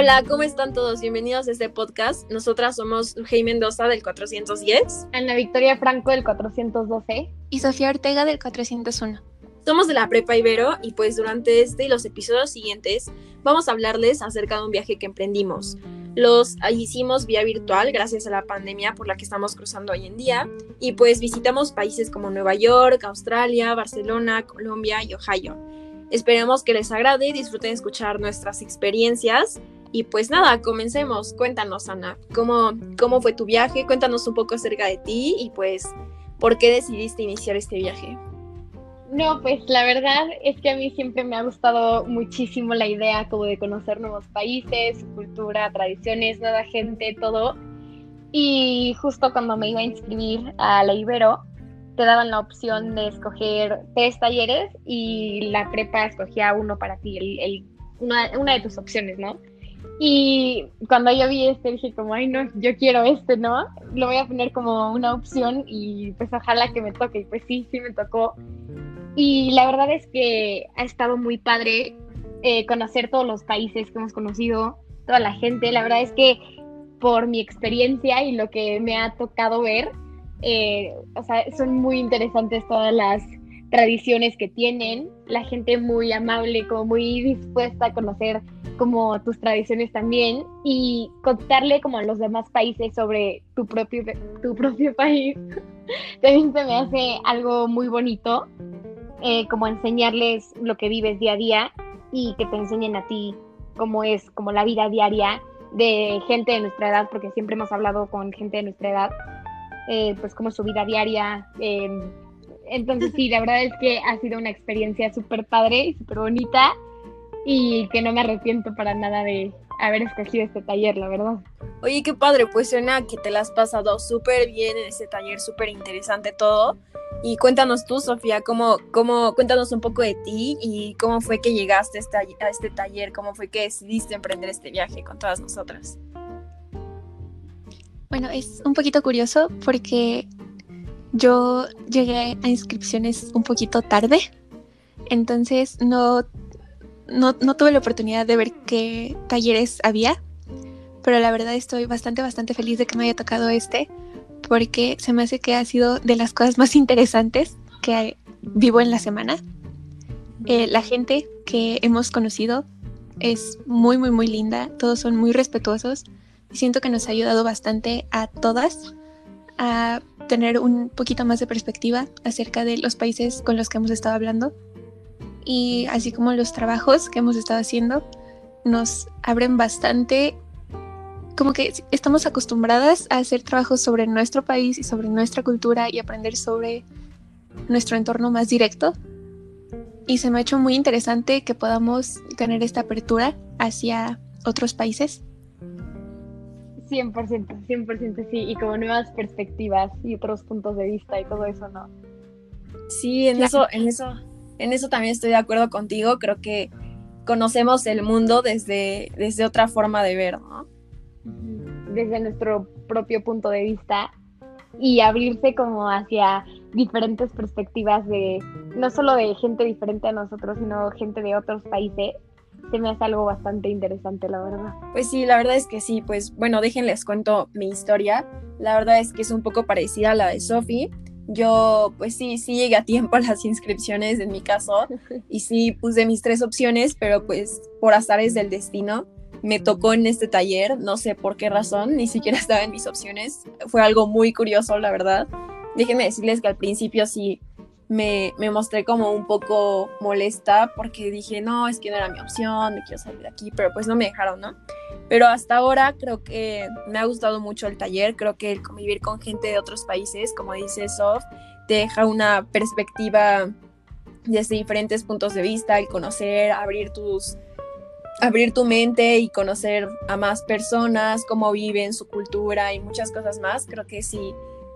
Hola, ¿cómo están todos? Bienvenidos a este podcast. Nosotras somos Hey Mendoza del 410. Ana Victoria Franco del 412. Y Sofía Ortega del 401. Somos de la Prepa Ibero y pues durante este y los episodios siguientes vamos a hablarles acerca de un viaje que emprendimos. Los hicimos vía virtual gracias a la pandemia por la que estamos cruzando hoy en día y pues visitamos países como Nueva York, Australia, Barcelona, Colombia y Ohio. Esperemos que les agrade y disfruten escuchar nuestras experiencias y pues nada, comencemos. Cuéntanos, Ana, ¿cómo, cómo fue tu viaje? Cuéntanos un poco acerca de ti y pues por qué decidiste iniciar este viaje. No, pues la verdad es que a mí siempre me ha gustado muchísimo la idea como de conocer nuevos países, cultura, tradiciones, nueva gente, todo. Y justo cuando me iba a inscribir a la Ibero, te daban la opción de escoger tres talleres y la prepa escogía uno para ti, el, una, una de tus opciones, ¿no? Y cuando yo vi este, dije como, ay, no, yo quiero este, ¿no? Lo voy a poner como una opción y pues ojalá que me toque. Y pues sí, sí me tocó. Y la verdad es que ha estado muy padre eh, conocer todos los países que hemos conocido, toda la gente. La verdad es que por mi experiencia y lo que me ha tocado ver, eh, o sea, son muy interesantes todas las tradiciones que tienen, la gente muy amable, como muy dispuesta a conocer como tus tradiciones también y contarle como a los demás países sobre tu propio, tu propio país. también se me hace algo muy bonito, eh, como enseñarles lo que vives día a día y que te enseñen a ti cómo es como la vida diaria de gente de nuestra edad, porque siempre hemos hablado con gente de nuestra edad, eh, pues como su vida diaria. Eh, entonces sí, la verdad es que ha sido una experiencia súper padre y súper bonita y que no me arrepiento para nada de haber escogido este taller, la verdad. Oye, qué padre, pues suena que te la has pasado súper bien en este taller, súper interesante todo. Y cuéntanos tú, Sofía, cómo, cómo, cuéntanos un poco de ti y cómo fue que llegaste a este, a este taller, cómo fue que decidiste emprender este viaje con todas nosotras. Bueno, es un poquito curioso porque yo llegué a inscripciones un poquito tarde, entonces no, no, tuve la oportunidad de ver qué talleres había, pero la verdad estoy bastante, bastante feliz de que me haya tocado este, porque se me hace que ha sido de las cosas más interesantes que vivo en la semana. Eh, la gente que hemos conocido es muy, muy, muy linda, todos son muy respetuosos y siento que nos ha ayudado bastante a todas a tener un poquito más de perspectiva acerca de los países con los que hemos estado hablando y así como los trabajos que hemos estado haciendo nos abren bastante como que estamos acostumbradas a hacer trabajos sobre nuestro país y sobre nuestra cultura y aprender sobre nuestro entorno más directo. Y se me ha hecho muy interesante que podamos tener esta apertura hacia otros países 100%, 100% sí, y como nuevas perspectivas y otros puntos de vista y todo eso, ¿no? Sí, en eso, en eso, en eso también estoy de acuerdo contigo, creo que conocemos el mundo desde, desde otra forma de ver, ¿no? Desde nuestro propio punto de vista y abrirse como hacia diferentes perspectivas de, no solo de gente diferente a nosotros, sino gente de otros países se me hace algo bastante interesante, la verdad. Pues sí, la verdad es que sí, pues bueno, déjenles cuento mi historia. La verdad es que es un poco parecida a la de Sophie. Yo, pues sí, sí llegué a tiempo a las inscripciones en mi caso y sí puse mis tres opciones, pero pues por azares del destino me tocó en este taller, no sé por qué razón, ni siquiera estaba en mis opciones. Fue algo muy curioso, la verdad. Déjenme decirles que al principio sí me, mostré como un poco molesta porque dije, no, es que no era mi opción, me quiero salir de aquí, pero pues no me dejaron, ¿no? Pero hasta ahora creo que me ha gustado mucho el taller, creo que el convivir con gente de otros países, como dice Sof, deja una perspectiva desde diferentes puntos de vista, el conocer, abrir tus abrir tu mente y conocer a más personas, cómo viven, su cultura y muchas cosas más, creo que sí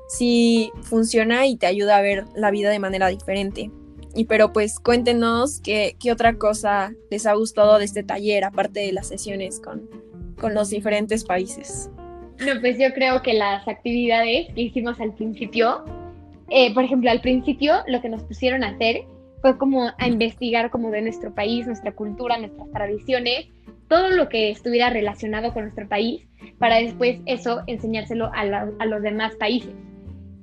sí funciona y te ayuda a ver la vida de manera diferente. Y pero pues cuéntenos qué, qué otra cosa les ha gustado de este taller, aparte de las sesiones con, con los diferentes países. No, pues yo creo que las actividades que hicimos al principio, eh, por ejemplo, al principio lo que nos pusieron a hacer fue como a investigar como de nuestro país, nuestra cultura, nuestras tradiciones todo lo que estuviera relacionado con nuestro país para después eso enseñárselo a, a los demás países.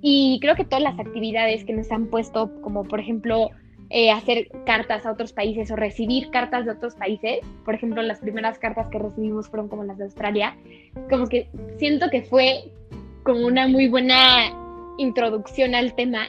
Y creo que todas las actividades que nos han puesto, como por ejemplo eh, hacer cartas a otros países o recibir cartas de otros países, por ejemplo las primeras cartas que recibimos fueron como las de Australia, como que siento que fue como una muy buena introducción al tema.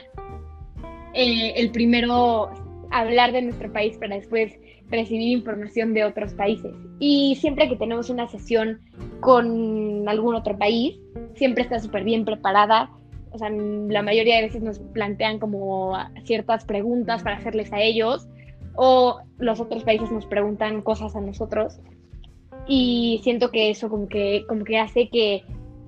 Eh, el primero hablar de nuestro país para después recibir información de otros países. Y siempre que tenemos una sesión con algún otro país, siempre está súper bien preparada. O sea, la mayoría de veces nos plantean como ciertas preguntas para hacerles a ellos o los otros países nos preguntan cosas a nosotros. Y siento que eso como que, como que hace que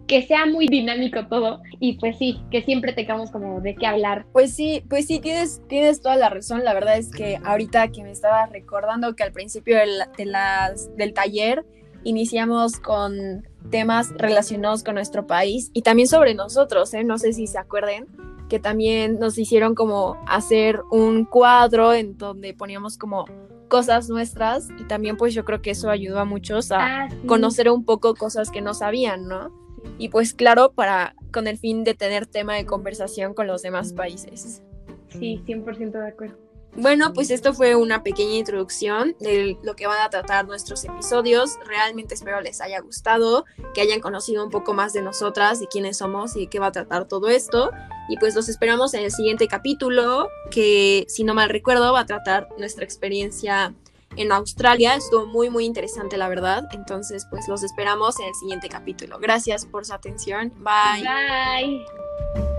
que sea muy dinámico todo y pues sí, que siempre tengamos como de qué hablar. Pues sí, pues sí, tienes, tienes toda la razón. La verdad es que ahorita que me estaba recordando que al principio del, del taller iniciamos con temas relacionados con nuestro país y también sobre nosotros, ¿eh? no sé si se acuerden que también nos hicieron como hacer un cuadro en donde poníamos como cosas nuestras y también pues yo creo que eso ayudó a muchos a ah, conocer un poco cosas que no sabían, ¿no? y pues claro, para con el fin de tener tema de conversación con los demás países. Sí, 100% de acuerdo. Bueno, pues esto fue una pequeña introducción de lo que van a tratar nuestros episodios. Realmente espero les haya gustado, que hayan conocido un poco más de nosotras, de quiénes somos y qué va a tratar todo esto. Y pues los esperamos en el siguiente capítulo, que si no mal recuerdo va a tratar nuestra experiencia en Australia. Estuvo muy, muy interesante, la verdad. Entonces, pues los esperamos en el siguiente capítulo. Gracias por su atención. Bye. Bye.